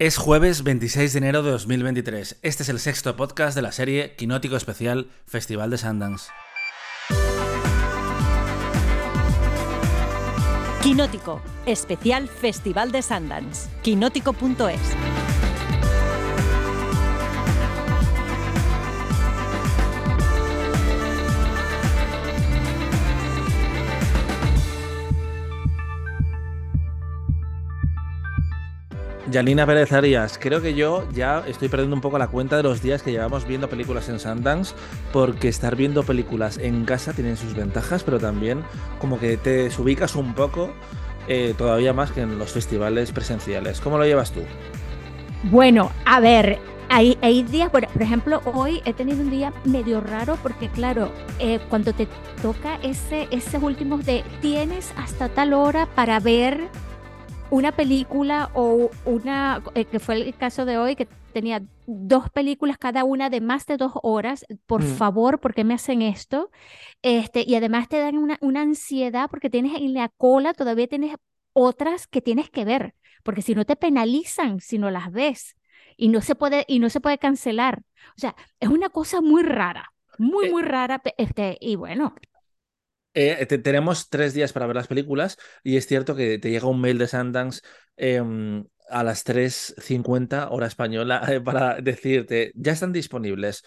Es jueves 26 de enero de 2023. Este es el sexto podcast de la serie Quinótico Especial Festival de Sundance. Quinótico, especial Festival de Sundance. Quinótico.es. Yanina Pérez Arias, creo que yo ya estoy perdiendo un poco la cuenta de los días que llevamos viendo películas en Sundance, porque estar viendo películas en casa tiene sus ventajas, pero también como que te ubicas un poco eh, todavía más que en los festivales presenciales. ¿Cómo lo llevas tú? Bueno, a ver, hay, días, por, ejemplo, hoy he tenido un día medio raro porque, claro, eh, cuando te toca ese, esos últimos de tienes hasta tal hora para ver una película o una, eh, que fue el caso de hoy, que tenía dos películas cada una de más de dos horas, por Mm. favor, ¿por qué me hacen esto? Este, y además te dan una, una ansiedad porque tienes en la cola, todavía tienes otras que tienes que ver, porque si no te penalizan si no las ves y no se puede, y no se puede cancelar. O sea, es una cosa muy rara, muy, Eh, muy rara. Este, y bueno, Eh, te- tenemos tres días para ver las películas y es cierto que te llega un mail de Sundance em, a las 3.50 hora española eh, para decirte, ya están disponibles,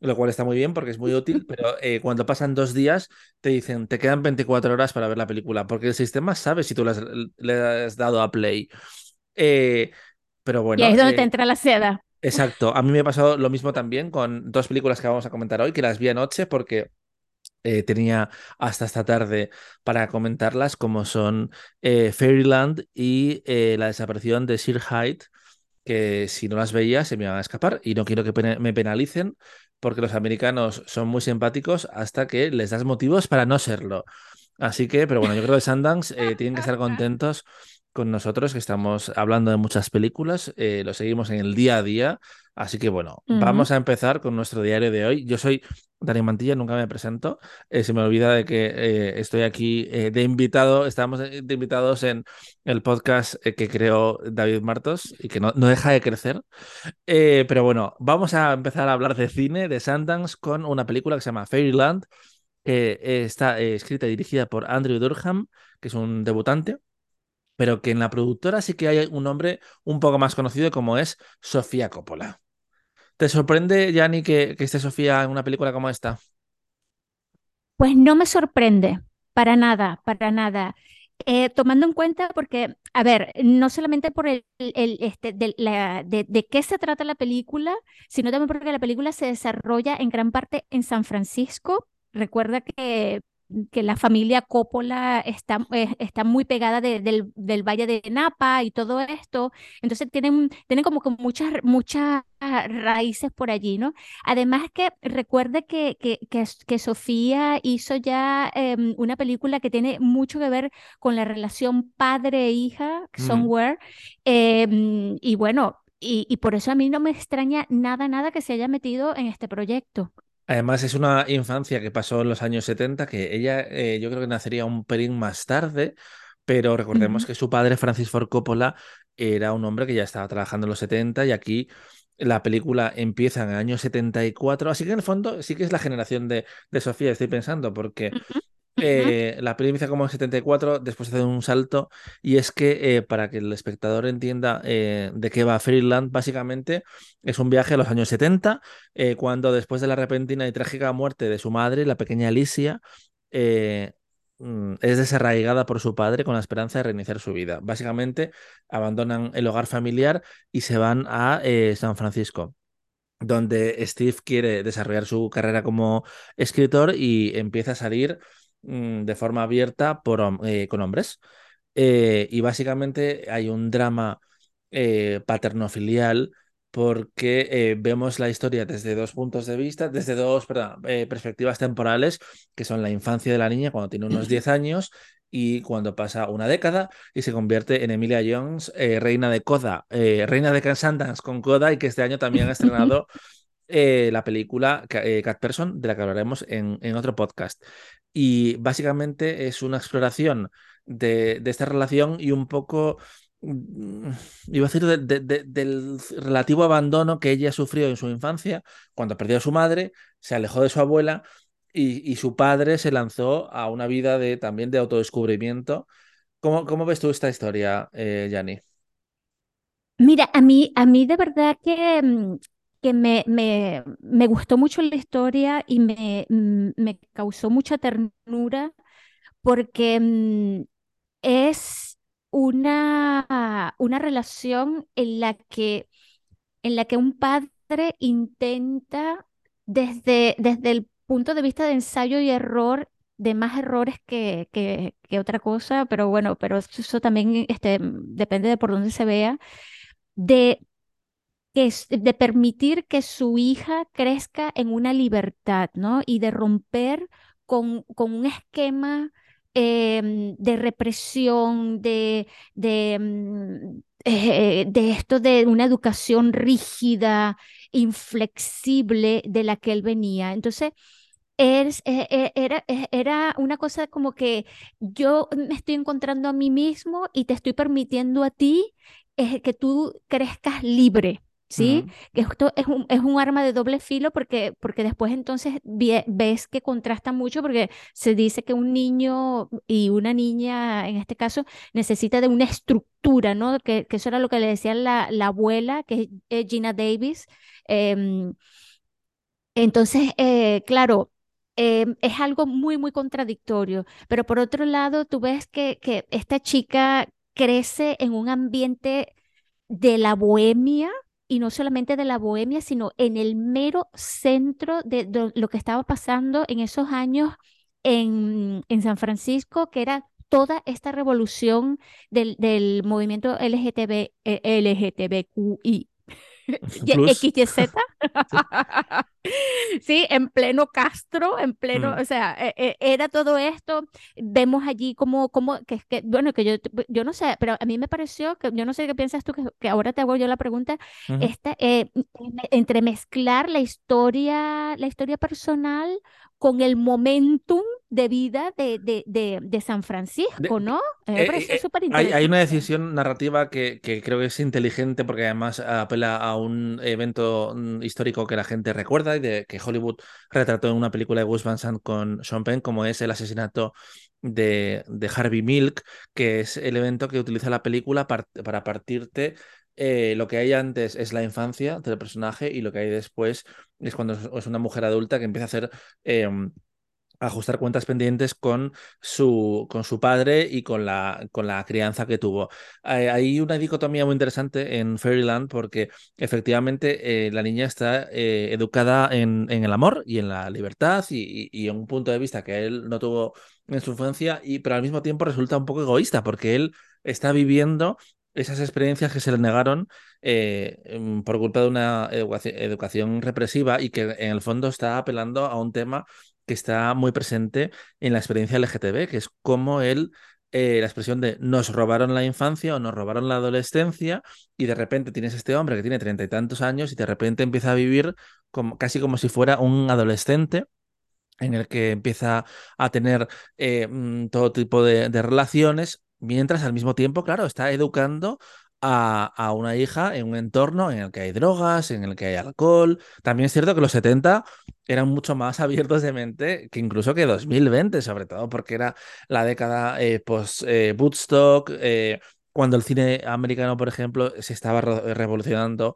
lo cual está muy bien porque es muy útil, pero eh, cuando pasan dos días te dicen, te quedan 24 horas para ver la película, porque el sistema sabe si tú le has, le has dado a play. Eh, pero y bueno, ahí es donde te entra la seda. exacto, a mí me ha pasado lo mismo también con dos películas que vamos a comentar hoy, que las vi anoche porque eh, tenía hasta esta tarde para comentarlas, como son eh, Fairyland y eh, la desaparición de Sir Hyde, que si no las veía se me iban a escapar y no quiero que me penalicen porque los americanos son muy simpáticos hasta que les das motivos para no serlo. Así que, pero bueno, yo creo que Sundance tienen que estar contentos con nosotros, que estamos hablando de muchas películas, eh, lo seguimos en el día a día. Así que bueno, vamos a empezar con nuestro diario de hoy. Yo soy Dani Mantilla, nunca me presento. Eh, se me olvida de que eh, estoy aquí eh, de invitado. Estamos de invitados en el podcast que creó David Martos y que no, deja de crecer. Pero bueno, vamos a empezar a hablar de cine, de Sundance, con una película que se llama Fairyland, que está escrita y dirigida por Andrew Durham, que es un debutante, pero que en la productora sí que hay un nombre un poco más conocido como es Sofía Coppola. ¿Te sorprende, Yanni, que, esté Sofía en una película como esta? Pues no me sorprende, para nada, para nada. Eh, tomando en cuenta, porque, a ver, no solamente por el, este, de qué se trata la película, sino también porque la película se desarrolla en gran parte en San Francisco. Recuerda que, que la familia Coppola está, eh, está muy pegada de- del, del Valle de Napa y todo esto. Entonces tienen, tienen como que muchas, muchas raíces por allí, ¿no? Además que recuerde que, que, que, que Sofía hizo ya em, una película que tiene mucho que ver con la relación padre-hija, Mm. Somewhere, em, y bueno, y, y por eso a mí no me extraña nada, nada que se haya metido en este proyecto. Además, es una infancia que pasó en los años 70, que ella eh, yo creo que nacería un pelín más tarde, pero recordemos que su padre, Francis Ford Coppola, era un hombre que ya estaba trabajando en los 70 y aquí la película empieza en el año 74, así que en el fondo sí que es la generación de, de Sofía, estoy pensando, porque. Eh, la película empieza como en 74, después hace un salto, y es que eh, para que el espectador entienda eh, de qué va Fairyland, básicamente es un viaje a los años 70, eh, cuando después de la repentina y trágica muerte de su madre, la pequeña Alicia, mm, es desarraigada por su padre con la esperanza de reiniciar su vida. Básicamente abandonan el hogar familiar y se van a San Francisco donde Steve quiere desarrollar su carrera como escritor y empieza a salir mm, de forma abierta por, eh, con hombres. Eh, y básicamente hay un drama eh, paterno-filial porque vemos la historia desde dos puntos de vista, desde dos perdón, perspectivas temporales, que son la infancia de la niña cuando tiene unos 10 años y cuando pasa una década y se convierte en Emilia Jones, eh, reina de Coda, eh, reina de Sundance con Coda y que este año también ha estrenado eh, la película eh, Cat Person, de la que hablaremos en, otro podcast. Y básicamente es una exploración de, de esta relación y un poco mm, iba a decir, del relativo abandono que ella sufrió en su infancia, cuando perdió a su madre, se alejó de su abuela y, su padre se lanzó a una vida de, también de autodescubrimiento. ¿Cómo, cómo ves tú esta historia, eh, Yanni? Mira, a mí, a mí de verdad que, mm, que me, me, me gustó mucho la historia y me, mm, me causó mucha ternura porque mm, es una, una relación en la que, en la que un padre intenta desde, desde el punto de vista de ensayo y error, de más errores que, que, que otra cosa, pero bueno, pero eso también este, depende de por dónde se vea, de, de permitir que su hija crezca en una libertad, ¿no? Y de romper con, con un esquema em, de represión, de, de, mm, eh, de esto de una educación rígida, inflexible de la que él venía. Entonces, e, e, era, e, era una cosa como que yo me estoy encontrando a mí mismo y te estoy permitiendo a ti eh, que tú crezcas libre. ¿Sí? Que esto es un, es un arma de doble filo porque, porque después entonces ves que contrasta mucho porque se dice que un niño y una niña, en este caso, necesita de una estructura, ¿no? Que, que eso era lo que le decía la, la abuela, que es Gina Davis. Em, entonces, eh, claro, em, es algo muy, muy contradictorio, pero por otro lado, tú ves que, que esta chica crece en un ambiente de la bohemia, y no solamente de la bohemia, sino en el mero centro de, lo que estaba pasando en esos años en, en San Francisco, que era toda esta revolución del, del movimiento LGTB, LGTBQI XYZ. ¿Sí? en pleno Castro, en pleno, mm. o sea, e, e, era todo esto. Vemos allí como, como que, que, bueno, que yo, yo no sé, pero a mí me pareció que, yo no sé qué piensas tú, que, que ahora te hago yo la pregunta, esta, eh, entremezclar la historia, la historia personal con el momentum de vida de, de, de, San Francisco, ¿no? Me eh, eh, súper interesante. Hay, una decisión narrativa que, que, creo que es inteligente porque además apela a un evento mm, histórico que la gente recuerda de que Hollywood retrató en una película de Gus Van Sant con Sean Penn, como es el asesinato de, de Harvey Milk, que es el evento que utiliza la película para partirte eh, lo que hay antes es la infancia del personaje y lo que hay después es cuando es una mujer adulta que empieza a hacer em, ajustar cuentas pendientes con su, con su padre y con la, con la crianza que tuvo. Hay una dicotomía muy interesante en Fairyland porque efectivamente eh, la niña está eh, educada en, en, el amor y en la libertad y, y, en un punto de vista que él no tuvo en su infancia, y, pero al mismo tiempo resulta un poco egoísta porque él está viviendo esas experiencias que se le negaron eh, em, por culpa de una educación, represiva y que en el fondo está apelando a un tema que está muy presente en la experiencia LGTB, que es cómo él, eh, la expresión de nos robaron la infancia o nos robaron la adolescencia y de repente tienes este hombre que tiene treinta y tantos años y de repente empieza a vivir como, casi como si fuera un adolescente en el que empieza a tener eh, mm, todo tipo de, de relaciones mientras al mismo tiempo, claro, está educando a, una hija en un entorno en el que hay drogas, en el que hay alcohol. También es cierto que los 70 eran mucho más abiertos de mente que incluso que 2020, sobre todo porque era la década eh, post-Woodstock, eh, eh, cuando el cine americano, por ejemplo, se estaba revolucionando.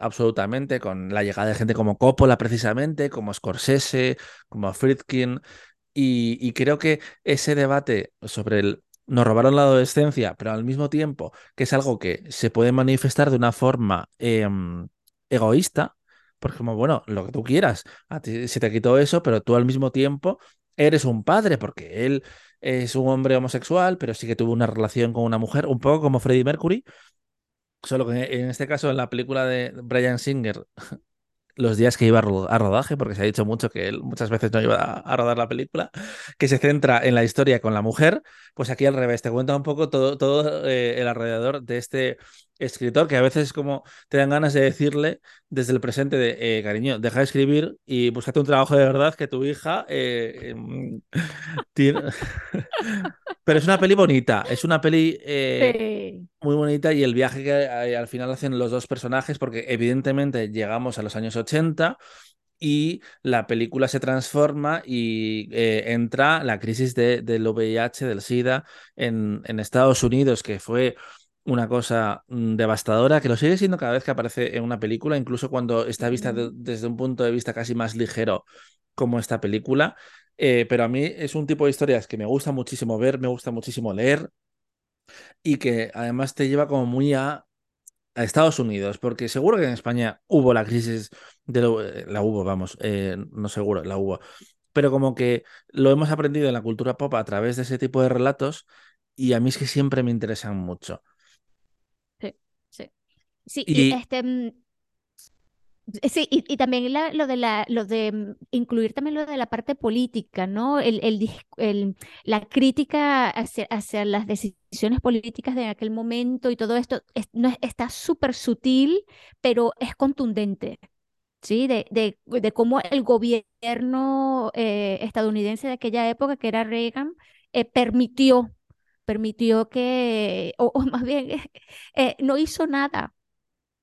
absolutamente con la llegada de gente como Coppola precisamente, como Scorsese, como Friedkin y, y creo que ese debate sobre el nos robaron la adolescencia, pero al mismo tiempo que es algo que se puede manifestar de una forma em, egoísta, porque bueno, lo que tú quieras, a ti se te quitó eso, pero tú al mismo tiempo eres un padre, porque él es un hombre homosexual, pero sí que tuvo una relación con una mujer, un poco como Freddie Mercury, solo que en este caso en la película de Brian Singer los días que iba a rodaje, porque se ha dicho mucho que él muchas veces no iba a rodar la película, que se centra en la historia con la mujer, pues aquí al revés, te cuenta un poco todo, todo eh, el alrededor de este escritor que a veces como te dan ganas de decirle desde el presente de, eh, cariño, deja de escribir y búscate un trabajo de verdad que tu hija eh, em, tiene... Pero es una peli bonita, es una peli eh, muy bonita y el viaje que al final hacen los dos personajes, porque evidentemente llegamos a los años 80 y la película se transforma y entra la crisis de, del VIH, del SIDA en, en Estados Unidos, que fue una cosa mm, devastadora, que lo sigue siendo cada vez que aparece en una película, incluso cuando está vista desde un punto de vista casi más ligero como esta película. Eh, pero a mí es un tipo de historias que me gusta muchísimo ver, me gusta muchísimo leer y que además te lleva como muy a, Estados Unidos, porque seguro que en España hubo la crisis de la hubo, vamos, eh, no seguro, la hubo, pero como que lo hemos aprendido en la cultura pop a través de ese tipo de relatos y a mí es que siempre me interesan mucho. Sí, y, este, mm, sí, y, también lo de la, lo de mm, incluir también lo de la parte política, ¿no? El, el, la crítica hacia, hacia, las decisiones políticas de aquel momento y todo esto no, está súper sutil, pero es contundente. ¿sí? De, de, de cómo el gobierno eh, estadounidense de aquella época, que era Reagan, eh, permitió, permitió que, o, más bien, eh, no hizo nada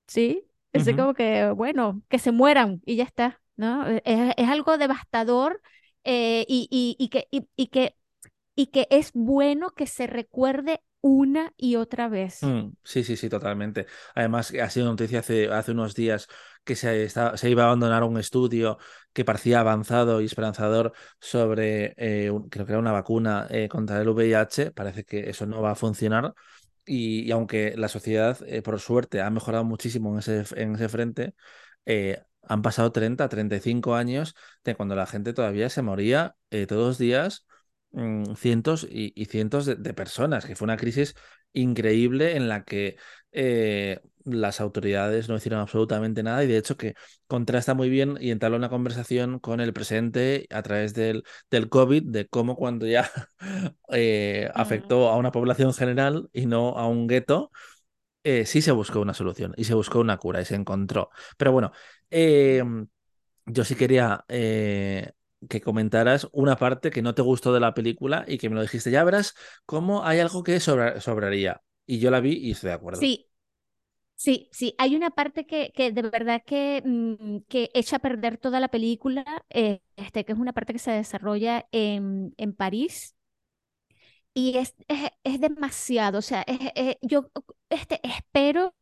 ¿sí? Es como que, bueno, que se mueran y ya está, ¿no? E, es, algo devastador eh, y, y, que, y, que, y que es bueno que se recuerde una y otra vez. Mm, sí, sí, sí, totalmente. Además, ha sido noticia hace, hace unos días que se, se iba a abandonar un estudio que parecía avanzado y esperanzador sobre, eh, creo que era una vacuna eh, contra el VIH. Parece que eso no va a funcionar. Y, aunque la sociedad, eh, por suerte, ha mejorado muchísimo en ese, en ese frente, eh, han pasado 30, 35 años de cuando la gente todavía se moría eh, todos los días, mm, cientos y, cientos de, personas, que fue una crisis increíble en la que las autoridades no hicieron absolutamente nada y de hecho que contrasta muy bien y entabla una conversación con el presente a través del, del COVID, de cómo cuando ya eh, afectó a una población general y no a un gueto, eh, sí se buscó una solución y se buscó una cura y se encontró. Pero bueno, em, yo sí quería eh, que comentaras una parte que no te gustó de la película y que me lo dijiste, ya verás cómo hay algo que sobraría. Y yo la vi y estoy de acuerdo. Sí, Sí, sí, hay una parte que, que de verdad que, mm, que echa a perder toda la película, eh, este, que es una parte que se desarrolla en, en París. Y es, es, demasiado, o sea, yo este, espero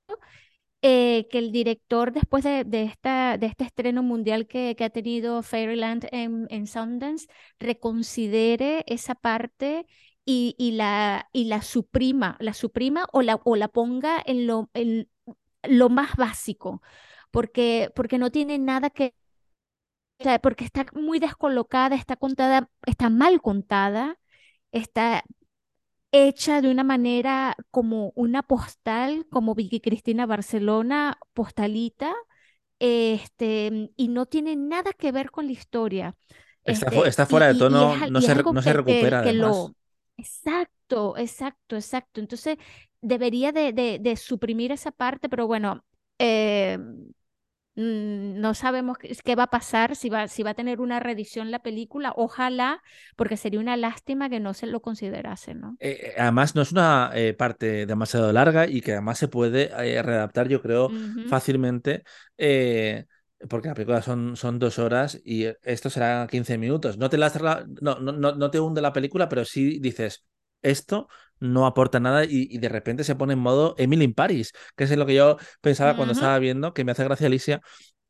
eh, que el director, después de, de, esta, de este estreno mundial que, que ha tenido Fairyland en, en, Sundance, reconsidere esa parte y, y, la, y la suprima, la suprima o la, o la ponga en lo, en, lo más básico, porque, porque no tiene nada que, porque está muy descolocada, está contada, está mal contada, está hecha de una manera como una postal, como Vicky Cristina Barcelona, postalita, este, y no tiene nada que ver con la historia. Está, este, fuera de tono, no, se, no se recupera. Exacto, exacto, exacto. Entonces, debería de, suprimir esa parte, pero bueno, eh, mm, no sabemos qué, va a pasar, si va, si va a tener una reedición la película, ojalá, porque sería una lástima que no se lo considerase, ¿no? Eh, eh, además, no es una parte demasiado larga y que además se puede readaptar, yo creo, fácilmente. Porque la película son, son dos horas y esto será 15 minutos. No te, no, no, no te hunde la película, pero sí dices, esto no aporta nada y, de repente se pone en modo Emily in Paris, que es lo que yo pensaba cuando estaba viendo, que me hace gracia Alicia,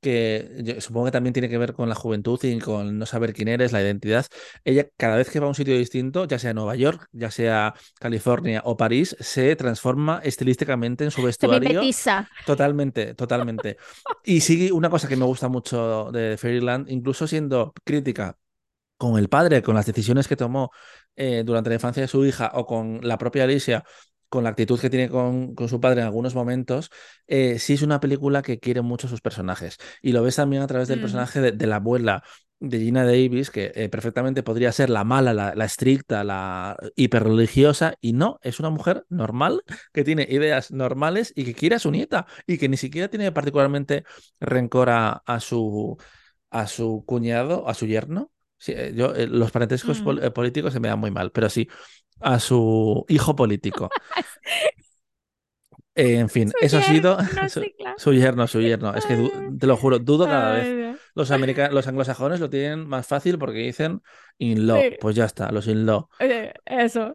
que supongo que también tiene que ver con la juventud y con no saber quién eres, la identidad. Ella cada vez que va a un sitio distinto, ya sea Nueva York, ya sea California o París, se transforma estilísticamente en su vestuario. Totalmente, totalmente. y sí, una cosa que me gusta mucho de Fairyland, incluso siendo crítica con el padre, con las decisiones que tomó eh, durante la infancia de su hija o con la propia Alicia, con la actitud que tiene con, con su padre en algunos momentos, eh, sí es una película que quiere mucho a sus personajes. Y lo ves también a través del personaje de, la abuela, de Gina Davis, que eh, perfectamente podría ser la mala, la, la estricta, la hiperreligiosa, y no, es una mujer normal, que tiene ideas normales y que quiere a su nieta, y que ni siquiera tiene particularmente rencor a, a su, a su cuñado, a su yerno. Sí, eh, yo, eh, los parentescos Mm. políticos se me dan muy mal, pero sí, a su hijo político. Eh, en fin, Su eso ha sido su, sí, claro. su yerno, su yerno. Es que te lo juro, dudo cada vez. Los, los anglosajones lo tienen más fácil porque dicen in-law. Sí, Pues ya está, los in-law. eh, eso.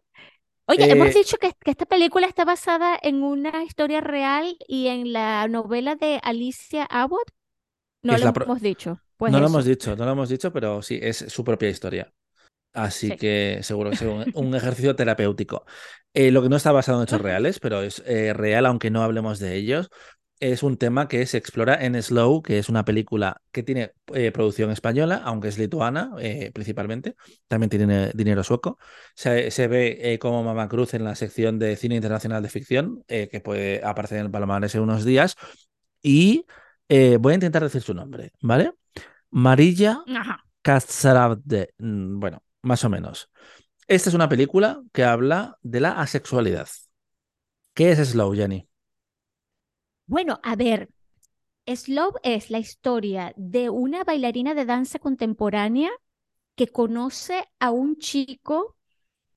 Oye, hemos Eh, dicho que, que esta película está basada en una historia real y en la novela de Alicia Abbott. No lo hemos dicho. Pues no lo hemos dicho, no lo hemos dicho, pero sí, es su propia historia. Así Sí. que seguro que es un, un ejercicio terapéutico. Eh, lo que no está basado en hechos reales, pero es eh, real, aunque no hablemos de ellos, es un tema que se explora en Slow, que es una película que tiene eh, producción española, aunque es lituana principalmente. También tiene dinero sueco. Se, se ve como Mama Cruz en la sección de cine internacional de ficción, que puede aparecer en el Palomares en unos días. Y voy a intentar decir su nombre, ¿vale? Marilla. Katsarabde. Mm, Bueno, más o menos. Esta es una película que habla de la asexualidad. ¿Qué es Slow, Jenny? Bueno, a ver, Slow es la historia de una bailarina de danza contemporánea que conoce a un chico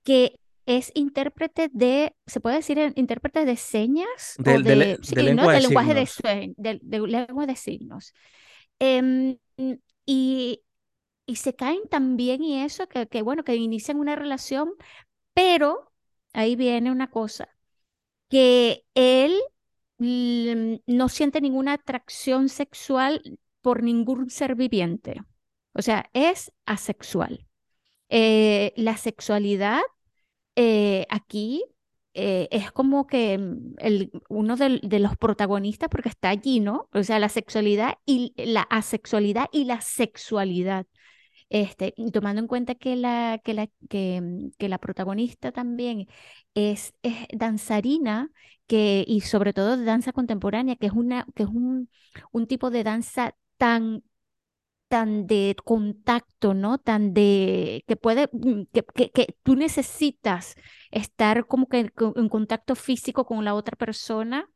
que es intérprete de, ¿se puede decir intérprete de señas De, o de de, lenguaje de, signos. sue- de, de lengua de signos. Em, y, y se caen también y eso, que, bueno, que inician una relación, pero ahí viene una cosa, que él mm, no siente ninguna atracción sexual por ningún ser viviente. O sea, es asexual. Eh, la sexualidad eh, aquí eh, es como que mm, el, uno de, los protagonistas, porque está allí, ¿no? O sea, la sexualidad y la asexualidad y la sexualidad. Este, tomando en cuenta que la, que la, mm, que la protagonista también es, es danzarina que, y sobre todo de danza contemporánea, que es, una, que es un, un tipo de danza tan tan de contacto, ¿no? Tan de que puede, mm, que, que, tú necesitas estar como que en contacto físico con la otra persona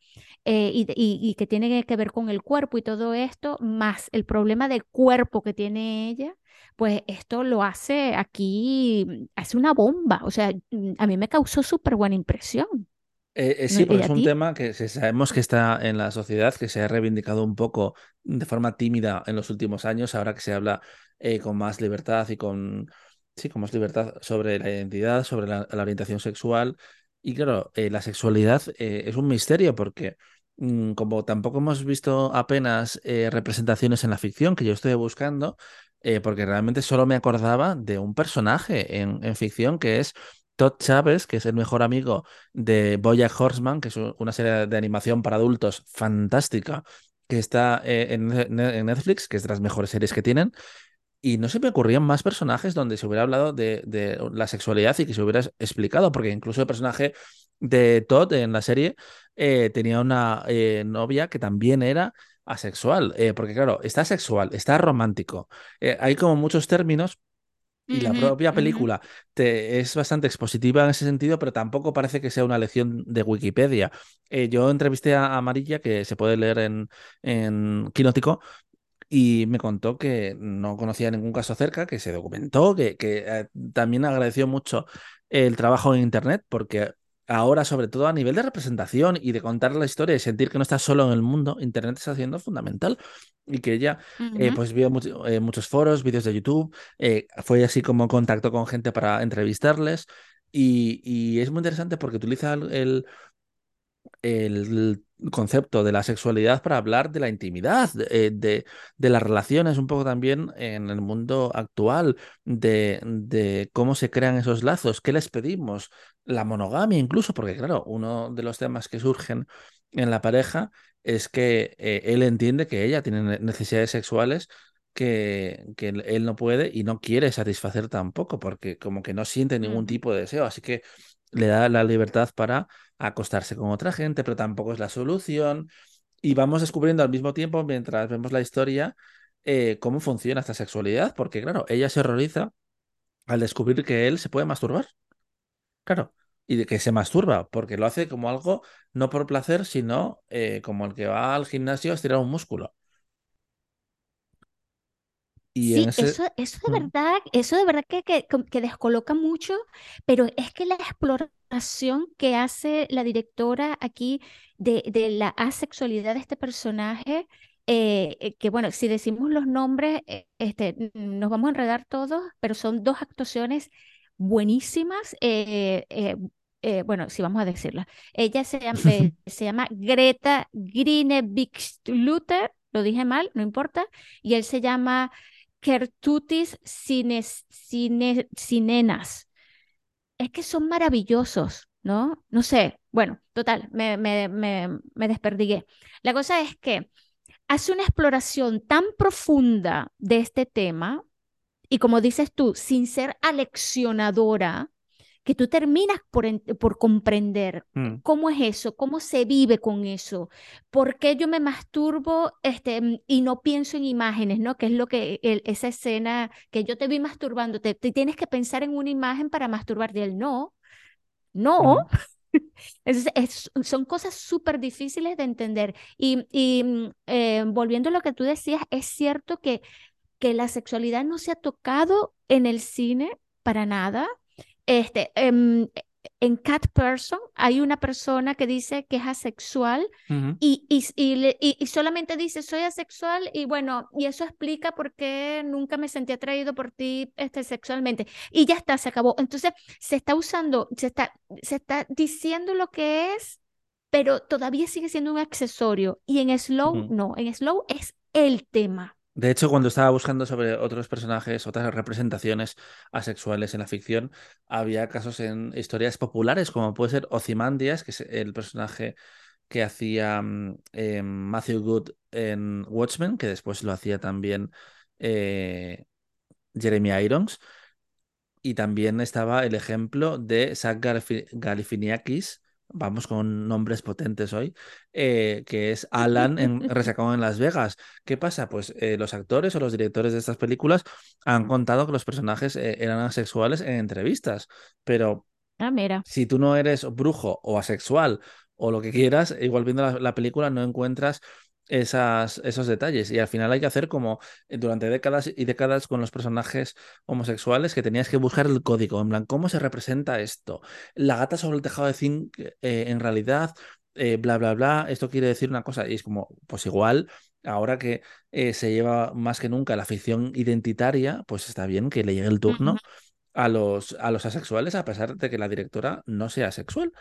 eh, y, de- y- y que tiene que ver con el cuerpo y todo esto, más el problema del cuerpo que tiene ella, pues esto lo hace aquí, mm, hace una bomba. O sea, mm, a mí me causó súper buena impresión. Eh, eh, sí, ¿Y porque es un tema que sabemos que está en la sociedad, que se ha reivindicado un poco de forma tímida en los últimos años, ahora que se habla eh, con más libertad y con, sí, con más libertad sobre la identidad, sobre la, la orientación sexual. Y claro, la sexualidad es un misterio porque mm, como tampoco hemos visto apenas representaciones en la ficción que yo estoy buscando, eh, porque realmente solo me acordaba de un personaje en, ficción que es Todd Chávez, que es el mejor amigo de Bojack Horseman, que es una serie de animación para adultos fantástica, que está eh, en, Ne- en Netflix, que es de las mejores series que tienen. Y no se me ocurrían más personajes donde se hubiera hablado de, la sexualidad y que se hubiera explicado, porque incluso el personaje de Todd en la serie eh, tenía una novia que también era asexual, eh, porque claro, está sexual, está romántico. Eh, hay como muchos términos y la propia película te, es bastante expositiva en ese sentido, pero tampoco parece que sea una lección de Wikipedia. Eh, yo entrevisté a Amarilla, que se puede leer en, en Quinótico, y me contó que no conocía ningún caso cerca, que se documentó, que, que eh, también agradeció mucho el trabajo en Internet, porque ahora, sobre todo a nivel de representación y de contar la historia y sentir que no estás solo en el mundo, Internet está haciendo fundamental. Y que ella eh, pues vio mucho- eh, muchos foros, vídeos de YouTube, eh, fue así como contactó con gente para entrevistarles. Y, y es muy interesante porque utiliza el, el- concepto de la sexualidad para hablar de la intimidad, de, de- de las relaciones, un poco también en el mundo actual, de, de cómo se crean esos lazos, qué les pedimos, la monogamia incluso, porque claro, uno de los temas que surgen en la pareja es que eh, él entiende que ella tiene ne- necesidades sexuales. Que, que él no puede y no quiere satisfacer tampoco, porque como que no siente ningún tipo de deseo, así que le da la libertad para acostarse con otra gente, pero tampoco es la solución. Y vamos descubriendo al mismo tiempo, mientras vemos la historia, eh, cómo funciona esta sexualidad, porque claro, ella se horroriza al descubrir que él se puede masturbar. Claro, y de que se masturba, porque lo hace como algo no por placer, sino eh, como el que va al gimnasio a estirar un músculo. Y Sí, ese... eso, eso de verdad, eso de verdad que, que, descoloca mucho, pero es que la exploración que hace la directora aquí de, de la asexualidad de este personaje, eh, eh, que bueno, si decimos los nombres, eh, este, nos vamos a enredar todos, pero son dos actuaciones buenísimas. eh, eh, eh, bueno, sí, vamos a decirlas. Ella se llama, se llama Greta Greenebikstluter, lo dije mal, no importa, y él se llama... Quertutis cines, cine- cinenas. Es que son maravillosos, ¿no? No sé. Bueno, total, me, me, me, me desperdigué. La cosa es que hace una exploración tan profunda de este tema y como dices tú, sin ser aleccionadora, que tú terminas por, por comprender mm, cómo es eso, cómo se vive con eso, por qué yo me masturbo este, mm, y no pienso en imágenes, ¿no? Que es lo que el- esa escena que yo te vi masturbando, te, te tienes que pensar en una imagen para masturbarte. Él, no, no. ujú, Entonces, es- son cosas súper difíciles de entender. Y, y, mm, eh, volviendo a lo que tú decías, es cierto que que la sexualidad no se ha tocado en el cine para nada. Este, em, en Cat Person hay una persona que dice que es asexual ujú. y, y, y y- y solamente dice soy asexual y bueno, y eso explica por qué nunca me sentí atraído por ti este, sexualmente. Y ya está, se acabó. Entonces se está usando, se está, se está diciendo lo que es, pero todavía sigue siendo un accesorio. Y en Slow, no, en Slow es el tema. De hecho, cuando estaba buscando sobre otros personajes, otras representaciones asexuales en la ficción, había casos en historias populares, como puede ser Ozymandias, que es el personaje que hacía mm, eh, Matthew Good en Watchmen, que después lo hacía también eh, Jeremy Irons. Y también estaba el ejemplo de Zach Galifi- Galifianakis, vamos con nombres potentes hoy, eh, que es Alan en Resacado en Las Vegas. ¿Qué pasa? Pues eh, los actores o los directores de estas películas han contado que los personajes eh, eran asexuales en entrevistas, pero Ah, mira. si tú no eres brujo o asexual o lo que quieras, igual viendo la, la película no encuentras esas, esos detalles. Y al final hay que hacer como eh, durante décadas y décadas con los personajes homosexuales que tenías que buscar el código, en plan, ¿cómo se representa esto? La gata sobre el tejado de zinc, eh, en realidad, eh, bla, bla, bla, esto quiere decir una cosa. Y es como, pues igual, ahora que eh, se lleva más que nunca la ficción identitaria, pues está bien que le llegue el turno a los, a los asexuales, a pesar de que la directora no sea sexual.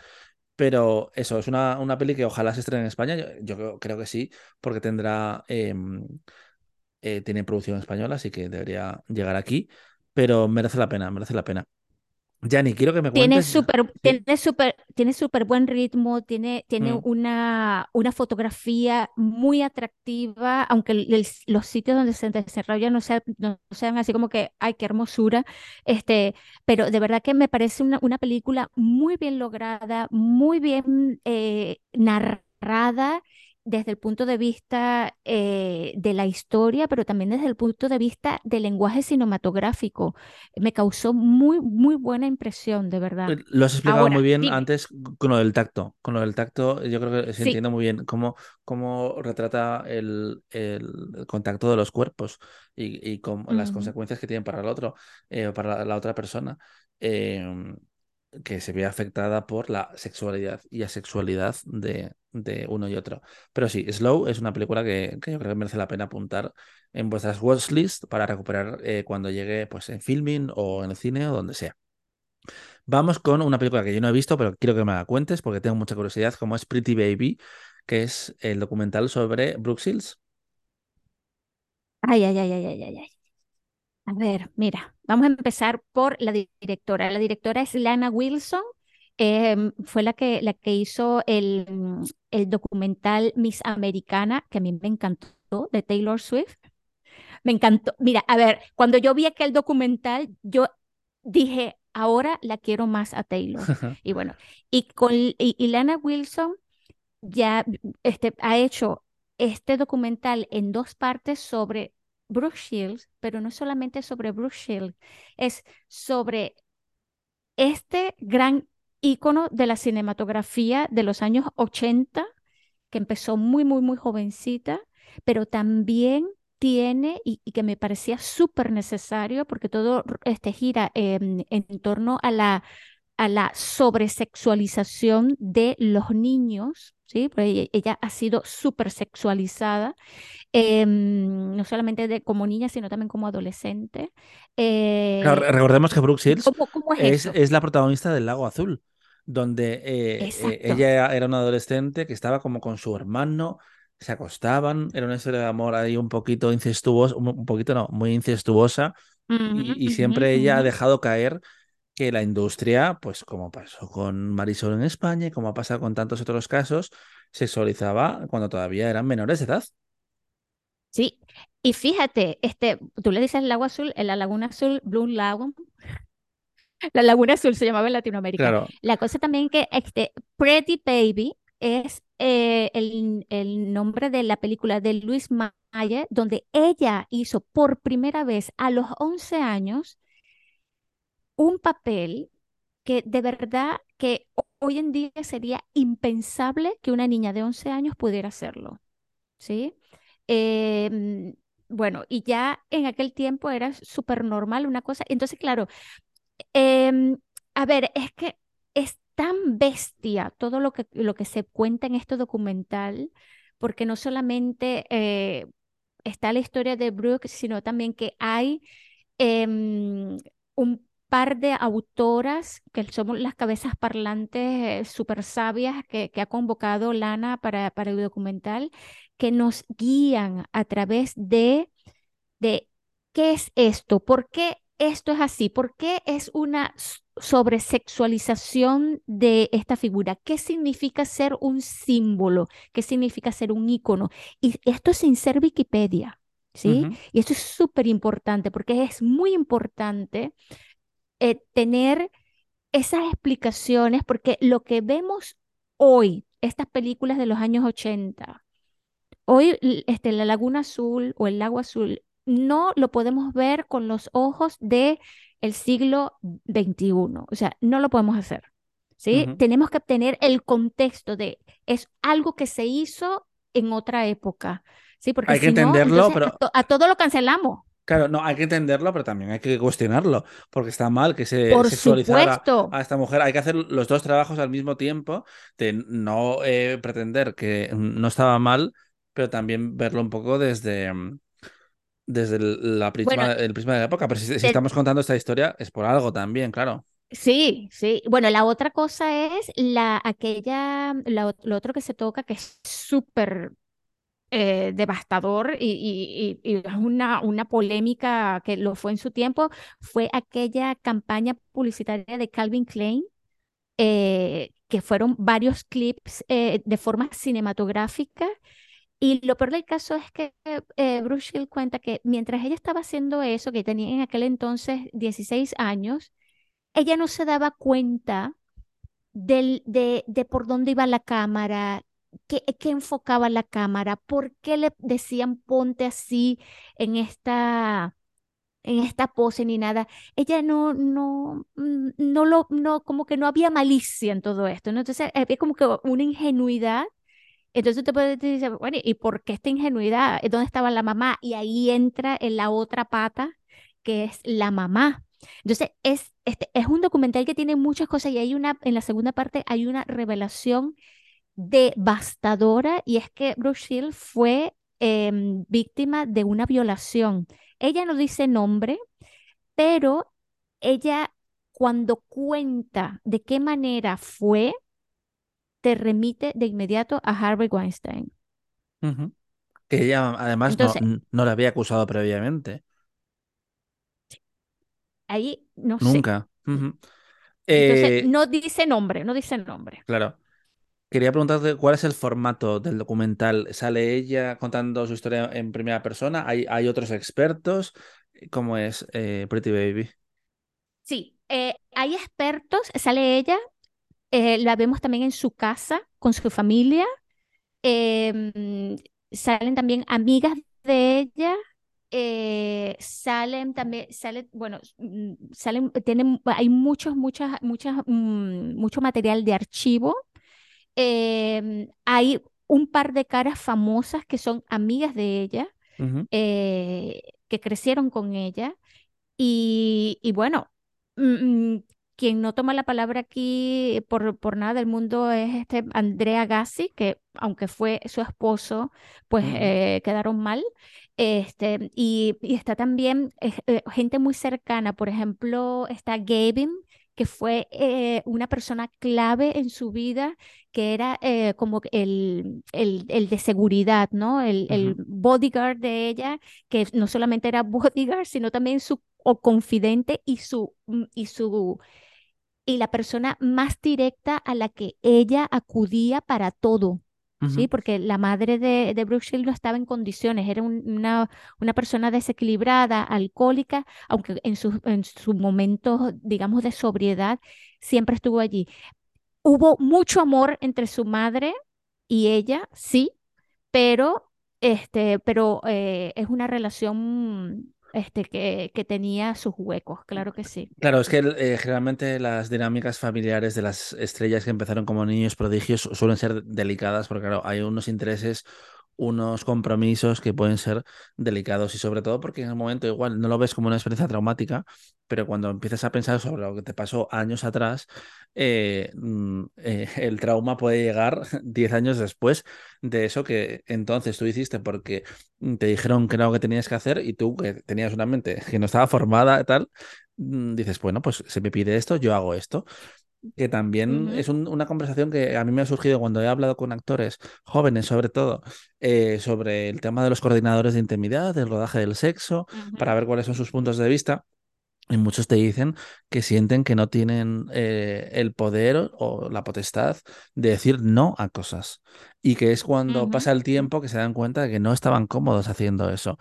Pero eso, es una, una peli que ojalá se estrene en España. Yo, creo que sí, porque tendrá, em, eh, tiene producción española, así que debería llegar aquí. Pero merece la pena, merece la pena. Yanni, quiero que me Tiene cuentes. súper, tiene súper, tiene súper buen ritmo, tiene, tiene Mm, una, una fotografía muy atractiva, aunque el- el- los sitios donde se desarrolla no sean, no sean así como que, ay, qué hermosura, este, pero de verdad que me parece una, una película muy bien lograda, muy bien eh, narrada desde el punto de vista eh, de la historia, pero también desde el punto de vista del lenguaje cinematográfico. Me causó muy, muy buena impresión, de verdad. eh, Lo has explicado muy bien dime, antes con lo del tacto. Con lo del tacto, yo creo que se sí, entiende muy bien cómo, cómo retrata el, el- contacto de los cuerpos y, y las consecuencias que tienen para el otro, eh, para la, la otra persona. Em, que se ve afectada por la sexualidad y asexualidad de, de uno y otro. Pero sí, Slow es una película que, que yo creo que merece la pena apuntar en vuestras watchlist para recuperar eh, cuando llegue pues, en filming o en el cine o donde sea. Vamos con una película que yo no he visto, pero quiero que me la cuentes porque tengo mucha curiosidad, como es Pretty Baby, que es el documental sobre Brooke Shields. Ay, ay, ay, ay, ay, ay. A ver, mira, vamos a empezar por la di- directora. La directora es Lana Wilson. em, fue la que, la que hizo el, mm, el documental Miss Americana, que a mí me encantó, de Taylor Swift. Me encantó. Mira, a ver, cuando yo vi aquel documental, yo dije, ahora la quiero más a Taylor. Y bueno, y con y, y Lana Wilson ya este, ha hecho este documental en dos partes sobre Brooke Shields, pero no solamente sobre Brooke Shields, es sobre este gran ícono de la cinematografía de los años 80, que empezó muy, muy, muy jovencita, pero también tiene y, que me parecía súper necesario porque todo este gira en torno a la, a la sobresexualización de los niños, ¿sí? Porque ella, ha sido súper sexualizada, em, no solamente de, como niña, sino también como adolescente. Eh, recordemos que Brooke Shields es, la protagonista del Lago Azul, donde eh, eh, ella era una adolescente que estaba como con su hermano, se acostaban, era una historia de amor ahí un poquito incestuosa, un, poquito no, muy incestuosa, y, siempre ella ha dejado caer que la industria, pues como pasó con Marisol en España y como ha pasado con tantos otros casos, sexualizaba cuando todavía eran menores de edad. Sí, y fíjate, este, tú le dices el agua azul, en la laguna azul, Blue Lagoon, la laguna azul se llamaba en Latinoamérica. La cosa también que este, Pretty Baby es eh, el, el, nombre de la película de Luis Mayer, donde ella hizo por primera vez a los 11 años un papel que de verdad que hoy en día sería impensable que una niña de 11 años pudiera hacerlo. ¿Sí? Em, bueno, y ya en aquel tiempo era súper normal una cosa. Entonces, claro, em, a ver, es que es tan bestia todo lo que, lo que se cuenta en este documental, porque no solamente eh, está la historia de Brooke, sino también que hay em, un par de autoras que somos las cabezas parlantes súper sabias que, que, ha convocado Lana para, para el documental, que nos guían a través de, de qué es esto, por qué esto es así, por qué es una sobresexualización de esta figura, qué significa ser un símbolo, qué significa ser un ícono. Y esto sin ser Wikipedia. ¿Sí? Y esto es súper importante porque es muy importante eh, tener esas explicaciones, porque lo que vemos hoy, estas películas de los años 80, hoy este, la Laguna Azul o el Lago Azul, no lo podemos ver con los ojos del el siglo XXI, o sea, no lo podemos hacer. ¿sí? Tenemos que obtener el contexto de, es algo que se hizo en otra época. Sí, porque hay que entenderlo, pero a, todo lo cancelamos. Claro, no, hay que entenderlo, pero también hay que cuestionarlo, porque está mal que se sexualizara a esta mujer. Hay que hacer los dos trabajos al mismo tiempo, de no eh, pretender que no estaba mal, pero también verlo un poco desde, desde el, la prisma, el prisma de la época. Pero si, estamos contando esta historia, es por algo también, claro. Sí, sí. Bueno, la otra cosa es la aquella, lo otro que se toca que es súper eh, devastador y, y, una, una polémica que lo fue en su tiempo, fue aquella campaña publicitaria de Calvin Klein, eh, que fueron varios clips eh, de forma cinematográfica. Y lo peor del caso es que Bruce Hill cuenta que mientras ella estaba haciendo eso, que tenía en aquel entonces 16 años, ella no se daba cuenta del, de, de por dónde iba la cámara, qué, enfocaba la cámara, por qué le decían ponte así en esta, en esta pose ni nada. Ella no, no, mm, no lo, no, como que no había malicia en todo esto, ¿no? Entonces había como que una ingenuidad. Entonces te puedes decir, bueno, ¿y por qué esta ingenuidad? ¿Dónde estaba la mamá? Y ahí entra en la otra pata, que es la mamá. Entonces, es, este, es un documental que tiene muchas cosas y hay una, en la segunda parte hay una revelación devastadora y es que Bruce fue em, víctima de una violación. Ella no dice nombre, pero ella cuando cuenta de qué manera fue, te remite de inmediato a Harvey Weinstein. Que ella además no, no la había acusado previamente. Ahí no sé. Nunca. Entonces, eh, no dice nombre, no dice nombre. Claro. Quería preguntarte cuál es el formato del documental. ¿Sale ella contando su historia en primera persona? ¿Hay, otros expertos? ¿Cómo es eh, Pretty Baby? Sí, eh, hay expertos, sale ella, eh, la vemos también en su casa con su familia, em, salen también amigas de ella, salen también, sale, bueno, mm, salen, tienen, hay muchos, muchas, muchas, mm, mucho material de archivo. Em, hay un par de caras famosas que son amigas de ella, eh, que crecieron con ella. Y, y bueno, mm, quien no toma la palabra aquí por, por nada del mundo es este Andrea Gassi, que aunque fue su esposo, pues eh, quedaron mal. Este, y, está también eh, gente muy cercana, por ejemplo, está Gavin, que fue eh, una persona clave en su vida, que era como el, el, el, de seguridad, ¿no? El, el, bodyguard de ella, que no solamente era bodyguard, sino también su o confidente y su, mm, y su y la persona más directa a la que ella acudía para todo. ¿Sí? Porque la madre de, de Brooke Shield no estaba en condiciones, era una, una persona desequilibrada, alcohólica, aunque en sus en su momentos, digamos, de sobriedad, siempre estuvo allí. Hubo mucho amor entre su madre y ella, sí, pero, este, pero eh, es una relación este, que, que, tenía sus huecos, claro que sí. Claro, es que eh, generalmente las dinámicas familiares de las estrellas que empezaron como niños prodigios suelen ser delicadas porque claro, hay unos intereses unos compromisos que pueden ser delicados y sobre todo porque en el momento igual no lo ves como una experiencia traumática, pero cuando empiezas a pensar sobre lo que te pasó años atrás, eh, mm, eh, el trauma puede llegar 10 años después de eso que entonces tú hiciste porque te dijeron que era lo que tenías que hacer y tú que tenías una mente que no estaba formada tal, mm, dices, bueno, pues se me pide esto, yo hago esto que también es una conversación que a mí me ha surgido cuando he hablado con actores jóvenes, sobre todo, eh, sobre el tema de los coordinadores de intimidad, del rodaje del sexo, para ver cuáles son sus puntos de vista. Y muchos te dicen que sienten que no tienen eh, el poder o la potestad de decir no a cosas. Y que es cuando pasa el tiempo que se dan cuenta de que no estaban cómodos haciendo eso.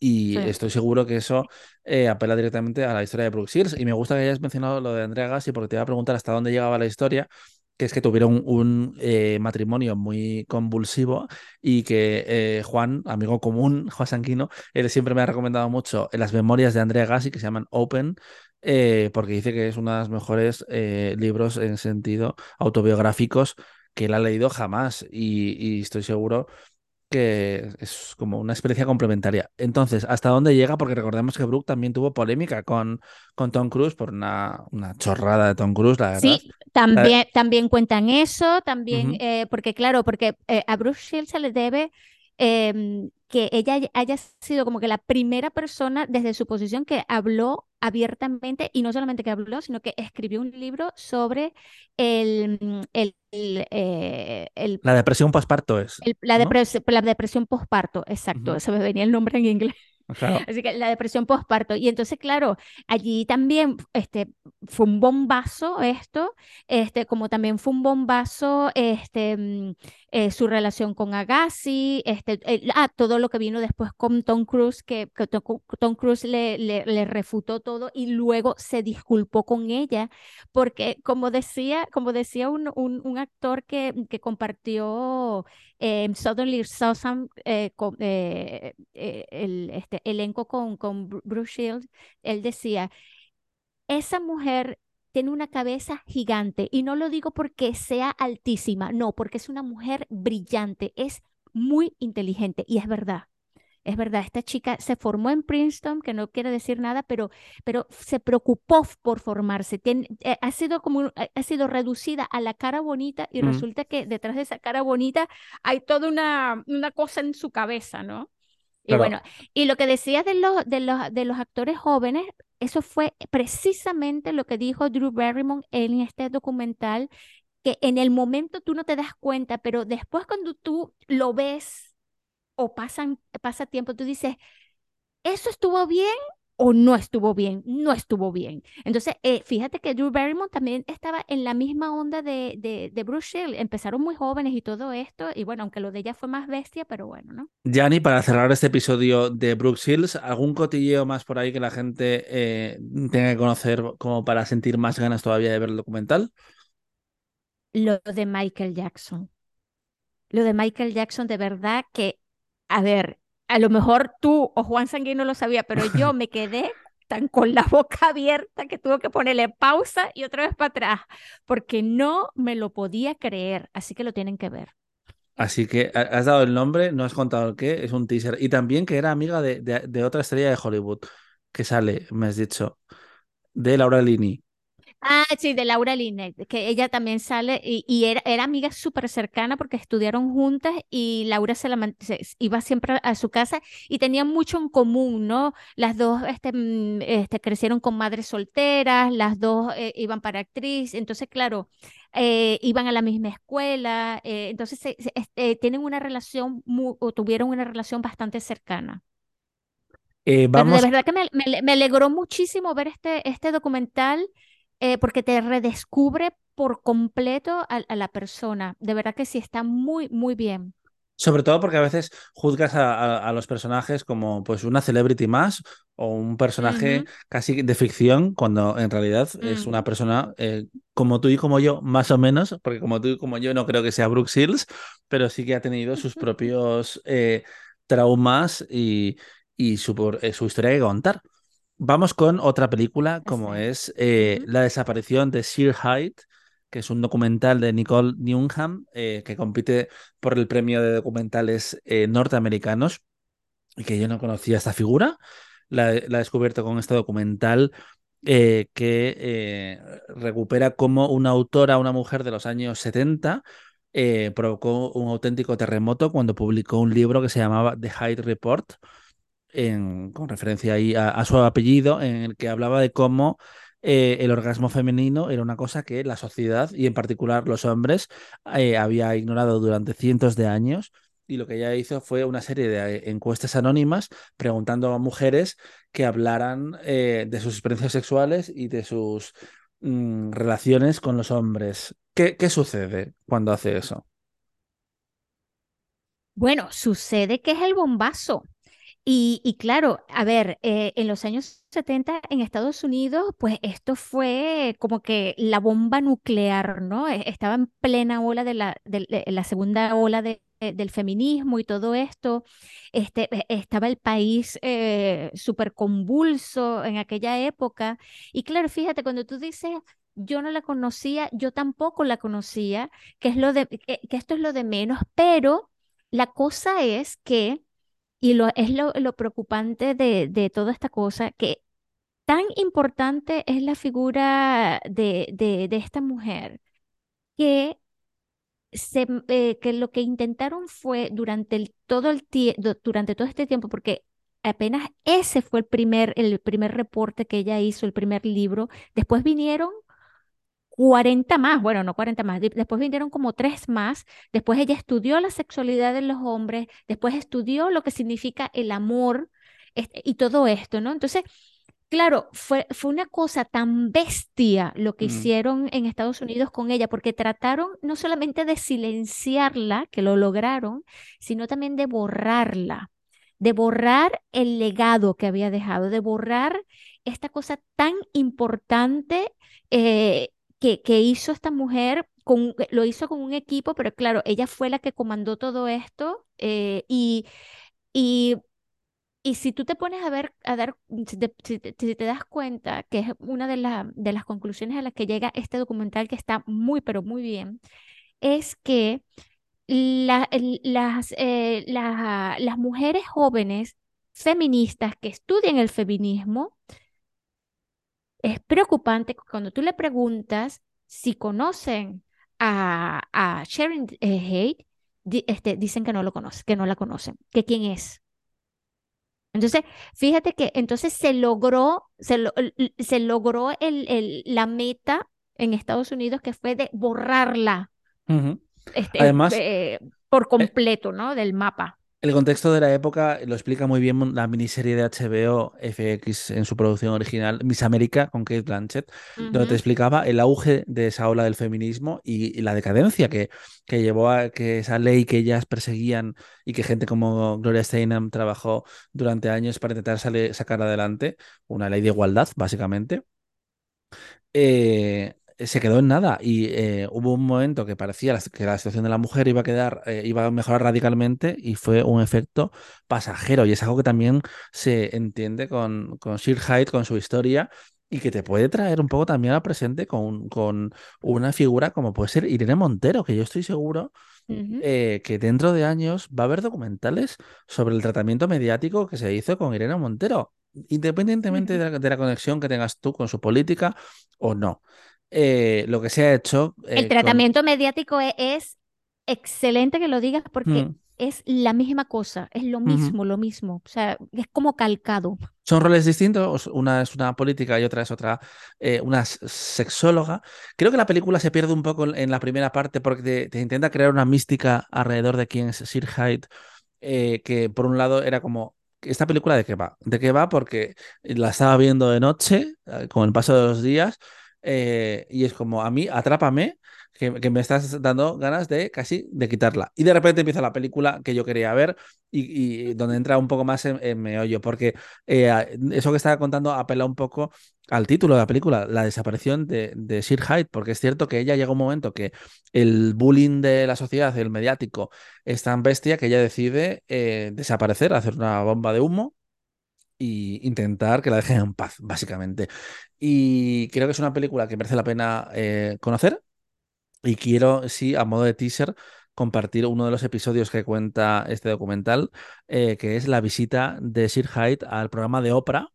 Y estoy seguro que eso eh, apela directamente a la historia de Brooke Sears. Y me gusta que hayas mencionado lo de Andrea Gassi, porque te iba a preguntar hasta dónde llegaba la historia, que es que tuvieron un eh, matrimonio muy convulsivo y que eh, Juan, amigo común, Juan Sanquino, él siempre me ha recomendado mucho las memorias de Andrea Gassi, que se llaman Open, porque dice que es uno de los mejores libros en sentido autobiográficos que él ha leído jamás. y estoy seguro que es como una experiencia complementaria. Entonces, ¿hasta dónde llega? Porque recordemos que Brooke también tuvo polémica con, con Tom Cruise por una, una chorrada de Tom Cruise, la verdad. Sí, también, también cuentan eso, también, eh, porque claro, porque eh, a Bruce Shields se le debe em, que ella haya sido como que la primera persona desde su posición que habló abiertamente y no solamente que habló, sino que escribió un libro sobre el, el, eh, la depresión postparto es. la, la depresión postparto, exacto, eso me venía el nombre en inglés. Así que la depresión postparto. Y entonces, claro, allí también este, fue un bombazo esto, este, como también fue un bombazo este, mm, eh, su relación con Agassi, este, ah, todo lo que vino después con Tom Cruise, que, Tom Cruise le, refutó todo y luego se disculpó con ella, porque como decía, como decía un, actor que, compartió eh, Suddenly eh, eh, eh, este, elenco con, con Bruce Shields, él decía, esa mujer tiene una cabeza gigante y no lo digo porque sea altísima, no, porque es una mujer brillante, es muy inteligente y es verdad. Es verdad, esta chica se formó en Princeton, que no quiere decir nada, pero, pero se preocupó por formarse. Eh, ha, sido como, eh, ha sido reducida a la cara bonita y resulta que detrás de esa cara bonita hay toda una, una cosa en su cabeza, ¿no? Y bueno, y lo que decías de los, de, los, de los actores jóvenes, eso fue precisamente lo que dijo Drew Barrymore en este documental, que en el momento tú no te das cuenta, pero después cuando tú lo ves o pasan, pasa tiempo, tú dices, ¿eso estuvo bien o no estuvo bien? No estuvo bien. Entonces, eh, fíjate que Drew Barrymore también estaba en la misma onda de, de, de Bruce Shield. Empezaron muy jóvenes y todo esto, y bueno, aunque lo de ella fue más bestia, pero bueno, ¿no? Yanni, para cerrar este episodio de Brooke Shields, ¿algún cotilleo más por ahí que la gente eh, tenga que conocer como para sentir más ganas todavía de ver el documental? Lo de Michael Jackson. Lo de Michael Jackson, de verdad que a ver, a lo mejor tú o Juan Sanguino lo sabía, pero yo me quedé tan con la boca abierta que tuve que ponerle pausa y otra vez para atrás, porque no me lo podía creer, así que lo tienen que ver. Así que has dado el nombre, no has contado el qué, es un teaser. Y también que era amiga de, de, de otra estrella de Hollywood que sale, me has dicho, de Laura Lini. Ah, sí, de Laura Linet, que ella también sale y, era, era, amiga súper cercana porque estudiaron juntas y Laura se la iba siempre a su casa y tenían mucho en común, ¿no? Las dos este, mm, este, crecieron con madres solteras, las dos eh, iban para actriz, entonces, claro, eh, iban a la misma escuela, eh, entonces este, tienen una relación, o tuvieron una relación bastante cercana. vamos... de verdad que me, me, me, alegró muchísimo ver este, este documental eh, porque te redescubre por completo a, la persona. De verdad que sí, está muy, muy bien. Sobre todo porque a veces juzgas a, los personajes como pues una celebrity más o un personaje casi de ficción, cuando en realidad es mm. una persona eh, como tú y como yo, más o menos, porque como tú y como yo no creo que sea Brooke Shields, pero sí que ha tenido sus propios eh, traumas y, y su, su historia que contar. Vamos con otra película como es eh, La desaparición de Sir Hyde, que es un documental de Nicole Newnham eh, que compite por el premio de documentales eh, norteamericanos y que yo no conocía esta figura. La, he descubierto con este documental que recupera cómo una autora, una mujer de los años 70, provocó un auténtico terremoto cuando publicó un libro que se llamaba The Hyde Report con referencia ahí a, su apellido, en el que hablaba de cómo eh, el orgasmo femenino era una cosa que la sociedad y en particular los hombres eh, había ignorado durante cientos de años. Y lo que ella hizo fue una serie de eh, encuestas anónimas preguntando a mujeres que hablaran de sus experiencias sexuales y de sus mm, relaciones con los hombres. ¿Qué, ¿Qué sucede cuando hace eso? Bueno, sucede que es el bombazo. Y, claro, a ver, eh, en los años 70 en Estados Unidos, pues esto fue como que la bomba nuclear, ¿no? E, estaba en plena ola de la, de, la segunda ola de, del feminismo y todo esto. Este, e, estaba el país eh, súper convulso en aquella época. Y claro, fíjate, cuando tú dices, yo no la conocía, yo tampoco la conocía, que, es lo de, que esto es lo de menos, pero la cosa es que y lo, es lo, preocupante de, de, toda esta cosa, que tan importante es la figura de, de, esta mujer, que, se, eh, que lo que intentaron fue durante, el, todo el durante todo este tiempo, porque apenas ese fue el primer, el primer reporte que ella hizo, el primer libro, después vinieron 40 más, bueno, no 40 más, después vinieron como tres más, después ella estudió la sexualidad de los hombres, después estudió lo que significa el amor este, y todo esto, ¿no? Entonces, claro, fue, fue una cosa tan bestia lo que mm. hicieron en Estados Unidos con ella, porque trataron no solamente de silenciarla, que lo lograron, sino también de borrarla de borrar el legado que había dejado, de borrar esta cosa tan importante eh, que, hizo esta mujer, con, eh, lo hizo con un equipo, pero claro, ella fue la que comandó todo esto eh, y, y, y, si tú te pones a ver, a dar, si te, das cuenta, que es una de, de las conclusiones a las que llega este documental que está muy, pero muy bien, es que las, eh, las mujeres jóvenes feministas que estudian el feminismo, es preocupante cuando tú le preguntas si conocen a, a Sharon eh, este, dicen que no lo conocen, que no la conocen, que quién es. Entonces, fíjate que entonces se logró, se, se logró el, el, la meta en Estados Unidos que fue de borrarla. este, Además, eh, por eh, completo, ¿no? Del mapa. El contexto de la época lo explica muy bien la miniserie de HBO FX en su producción original, Miss América, con Kate Blanchett, donde te explicaba el auge de esa ola del feminismo y, la decadencia que, que, llevó a que esa ley que ellas perseguían y que gente como Gloria Steinem trabajó durante años para intentar sacar adelante, una ley de igualdad, básicamente. Eh, se quedó en nada y eh, hubo un momento que parecía que la situación de la mujer iba a quedar, eh, iba a mejorar radicalmente y fue un efecto pasajero y es algo que también se entiende con, con Sir Hyde, con su historia y que te puede traer un poco también al presente con, con una figura como puede ser Irene Montero, que yo estoy seguro eh, que dentro de años va a haber documentales sobre el tratamiento mediático que se hizo con Irene Montero, independientemente de la, conexión que tengas tú con su política o no. Eh, lo que se ha hecho... el eh, tratamiento mediático e, es, excelente que lo digas porque... Mm es la misma cosa, es lo mismo, lo mismo, o sea, es como calcado. Son roles distintos, una es una política y otra es otra, eh, una sexóloga. Creo que la película se pierde un poco en la primera parte porque te, intenta crear una mística alrededor de quién es Sir Hyde, eh, que por un lado era como, ¿esta película de qué va? ¿De qué va? Porque la estaba viendo de noche, eh, con el paso de los días, y es como, a mí, atrápame, que, me estás dando ganas de casi de quitarla. Y de repente empieza la película que yo quería ver y, donde entra un poco más en, meollo, porque eh, eso que estaba contando apela un poco al título de la película, la desaparición de, de Sir Hyde, porque es cierto que ella llega un momento que el bullying de la sociedad, el mediático, es tan bestia que ella decide eh, desaparecer, hacer una bomba de humo y intentar que la dejen en paz, básicamente. Y creo que es una película que merece la pena eh, conocer. Y quiero, sí, a modo de teaser, compartir uno de los episodios que cuenta este documental, eh, que es la visita de Sir Hyde al programa de Oprah,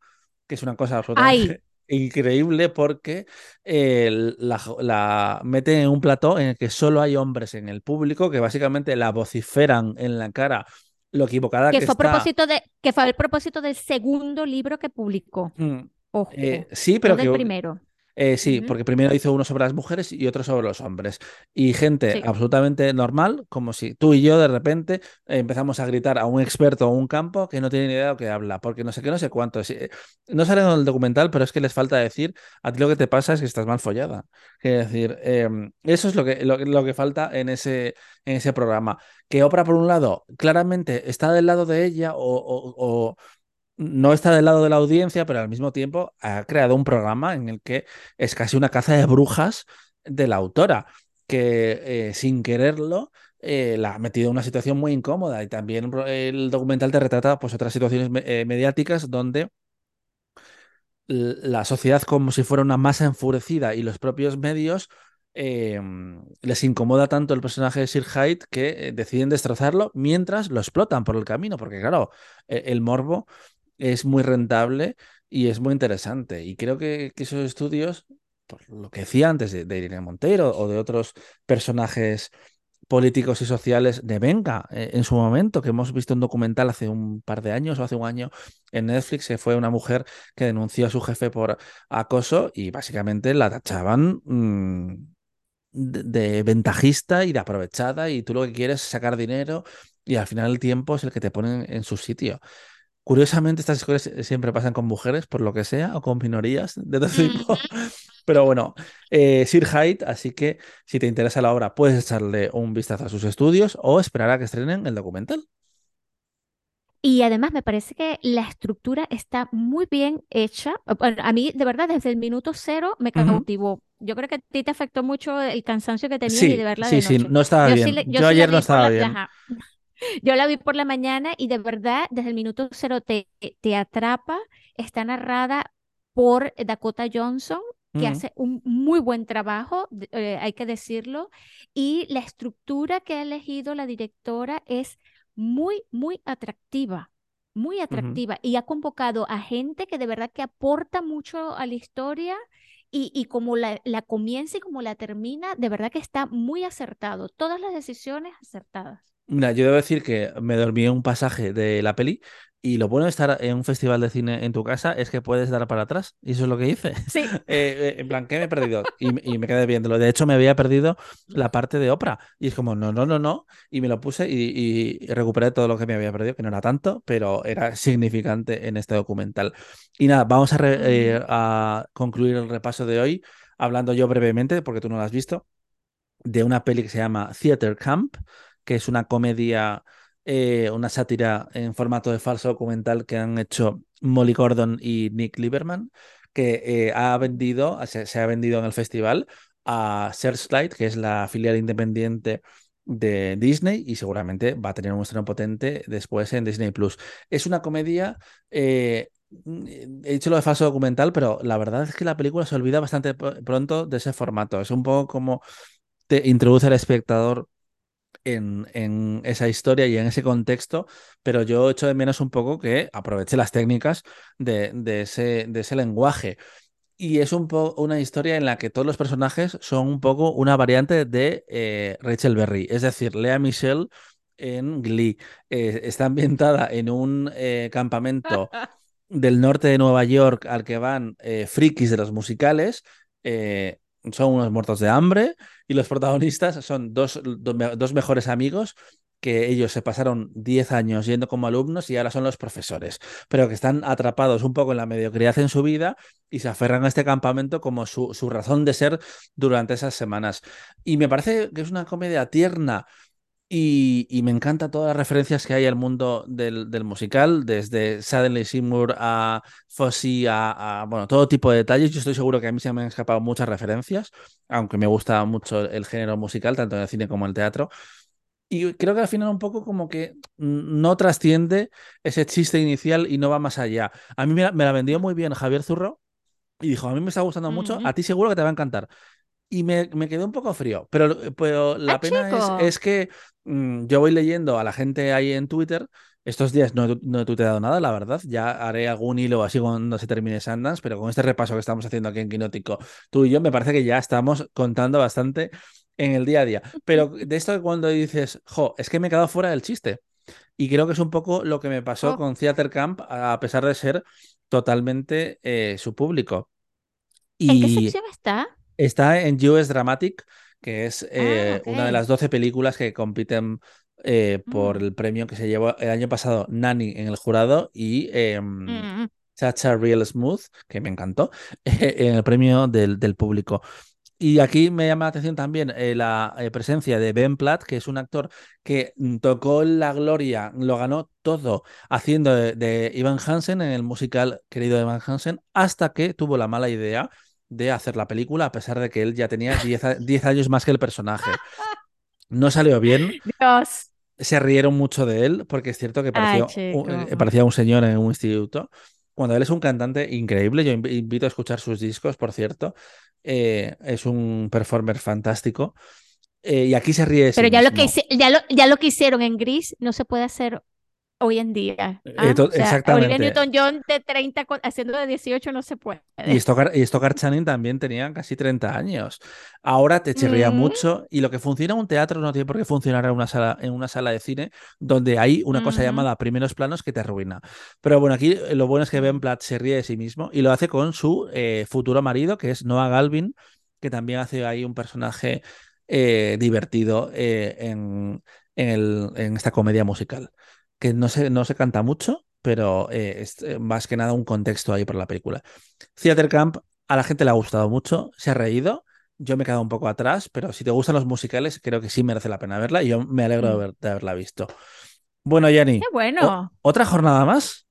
que es una cosa absolutamente increíble porque eh, la, mete en un plató en el que solo hay hombres en el público que básicamente la vociferan en la cara lo equivocada que, que fue está. Propósito de, que fue el propósito del segundo libro que publicó. Mm, Ojo, eh, sí, pero que, primero. Eh, sí, porque primero hizo uno sobre las mujeres y otro sobre los hombres. Y gente absolutamente normal, como si tú y yo de repente empezamos a gritar a un experto o un campo que no tiene ni idea de lo que habla, porque no sé qué, no sé cuánto. Eh, no sale en el documental, pero es que les falta decir, a ti lo que te pasa es que estás mal follada. Es decir, em, eso es lo que, lo, que falta en ese, en ese programa. Que Oprah, por un lado, claramente está del lado de ella o no está del lado de la audiencia, pero al mismo tiempo ha creado un programa en el que es casi una caza de brujas de la autora, que eh, sin quererlo eh, la ha metido en una situación muy incómoda. Y también el documental te retrata pues, otras situaciones eh, mediáticas donde la sociedad como si fuera una masa enfurecida y los propios medios les incomoda tanto el personaje de Sir Hyde que deciden destrozarlo mientras lo explotan por el camino, porque claro, el morbo es muy rentable y es muy interesante. Y creo que, esos estudios, por lo que decía antes de, Irene Montero o de otros personajes políticos y sociales de Venga eh, en su momento, que hemos visto un documental hace un par de años o hace un año en Netflix, que fue una mujer que denunció a su jefe por acoso y básicamente la tachaban mm, de, ventajista y de aprovechada y tú lo que quieres es sacar dinero y al final el tiempo es el que te pone en su sitio. Curiosamente, estas historias siempre pasan con mujeres, por lo que sea, o con minorías de todo tipo. Pero bueno, eh, Sir Hyde, así que si te interesa la obra, puedes echarle un vistazo a sus estudios o esperar a que estrenen el documental. Y además me parece que la estructura está muy bien hecha. a mí, de verdad, desde el minuto cero me cautivó. Yo creo que a ti te afectó mucho el cansancio que tenías y de verla sí, de noche. Sí, no estaba bien. yo, ayer no estaba bien. Yo la vi por la mañana y de verdad, desde el minuto cero te, te atrapa. Está narrada por Dakota Johnson, que hace un muy buen trabajo, eh, hay que decirlo. Y la estructura que ha elegido la directora es muy, muy atractiva muy atractiva y ha convocado a gente que de verdad que aporta mucho a la historia y, y como la, la, comienza y como la termina, de verdad que está muy acertado, todas las decisiones acertadas. Mira, yo debo decir que me dormí en un pasaje de la peli y lo bueno de estar en un festival de cine en tu casa es que puedes dar para atrás. Y eso es lo que hice. Sí. Eh, eh, en plan, ¿qué me he perdido? Y, me quedé viéndolo. De hecho, me había perdido la parte de Oprah. Y es como, no, no, no, no. Y me lo puse y, recuperé todo lo que me había perdido, que no era tanto, pero era significante en este documental. Y nada, vamos a, eh, a concluir el repaso de hoy hablando yo brevemente, porque tú no lo has visto, de una peli que se llama Theater Camp que es una comedia, eh, una sátira en formato de falso documental que han hecho Molly Gordon y Nick Lieberman, que eh, ha vendido, se, ha vendido en el festival a Searchlight, que es la filial independiente de Disney y seguramente va a tener un estreno potente después en Disney Plus. Es una comedia. Eh, he dicho lo de falso documental, pero la verdad es que la película se olvida bastante pronto de ese formato. Es un poco como te introduce al espectador en, en, esa historia y en ese contexto, pero yo echo de menos un poco que aproveche las técnicas de, de, ese, de ese lenguaje. Y es un poco una historia en la que todos los personajes son un poco una variante de eh, Rachel Berry, es decir, Lea Michelle en Glee. Eh, está ambientada en un eh, campamento del norte de Nueva York al que van frikis de los musicales son unos muertos de hambre y los protagonistas son dos, dos mejores amigos que ellos se pasaron 10 años yendo como alumnos y ahora son los profesores, pero que están atrapados un poco en la mediocridad en su vida y se aferran a este campamento como su, su razón de ser durante esas semanas. Y me parece que es una comedia tierna, y, me encanta todas las referencias que hay al mundo del, musical, desde Suddenly Seymour a Fosse a, bueno, todo tipo de detalles. Yo estoy seguro que a mí se me han escapado muchas referencias, aunque me gusta mucho el género musical, tanto en el cine como en el teatro. Y creo que al final un poco como que no trasciende ese chiste inicial y no va más allá. A mí me, la vendió muy bien Javier Zurro y dijo, a mí me está gustando mucho, a ti seguro que te va a encantar y me, me, quedé un poco frío. Pero, pero la ah, pena es, es, que mm, yo voy leyendo a la gente ahí en Twitter. Estos días no, no he tuiteado nada, la verdad. Ya haré algún hilo así cuando se termine Sundance, pero con este repaso que estamos haciendo aquí en Quinótico, tú y yo, me parece que ya estamos contando bastante en el día a día. Pero de esto cuando dices, jo, es que me he quedado fuera del chiste. Y creo que es un poco lo que me pasó oh. con Theater Camp, a pesar de ser totalmente eh, su público. Y... ¿En qué sección está? Está en US Dramatic, que es ah, eh, una de las 12 películas que compiten eh, por mm. el premio que se llevó el año pasado Nani en el jurado y eh, Chacha Real Smooth, que me encantó, en el premio del, del, público. Y aquí me llama la atención también la presencia de Ben Platt, que es un actor que mm, tocó la gloria, lo ganó todo haciendo de, de Ivan Hansen en el musical querido Ivan Hansen, hasta que tuvo la mala idea de hacer la película, a pesar de que él ya tenía 10 años más que el personaje. No salió bien. Se rieron mucho de él, porque es cierto que parecía, un, eh, parecía un señor en un instituto. Cuando él es un cantante increíble, yo invito a escuchar sus discos, por cierto. Eh, es un performer fantástico. Eh, y aquí se ríe. Pero ya lo, que, ya, lo, ya lo que hicieron en Gris no se puede hacer hoy en día. Eh, ¿ah? exactamente. Newton-John de 30 haciendo de 18 no se puede. Y Stoker, y Channing también tenía casi 30 años. Ahora te chirría mm. mucho y lo que funciona en un teatro no tiene por qué funcionar en una sala, en una sala de cine donde hay una cosa llamada primeros planos que te arruina. Pero bueno, aquí eh, lo bueno es que Ben Platt se ríe de sí mismo y lo hace con su eh, futuro marido, que es Noah Galvin, que también hace ahí un personaje divertido en, en esta comedia musical que no se, no se canta mucho, pero eh, es eh, más que nada un contexto ahí por la película. Theater Camp a la gente le ha gustado mucho, se ha reído. Yo me he quedado un poco atrás, pero si te gustan los musicales, creo que sí merece la pena verla y yo me alegro de, mm. haberla visto. Bueno, Yanni. Qué bueno. ¿Otra jornada más?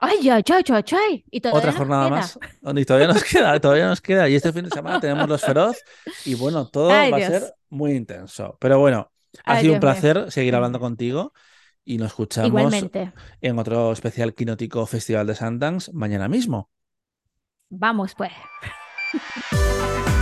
Ay, ay, ay, ay, ay. ¿Y Otra jornada más. Y todavía nos queda, todavía nos queda. Y este fin de semana tenemos los feroz y bueno, todo va a ser muy intenso. Pero bueno, ha sido un placer seguir hablando contigo y nos escuchamos en otro especial Quinótico Festival de Sundance mañana mismo. Vamos pues.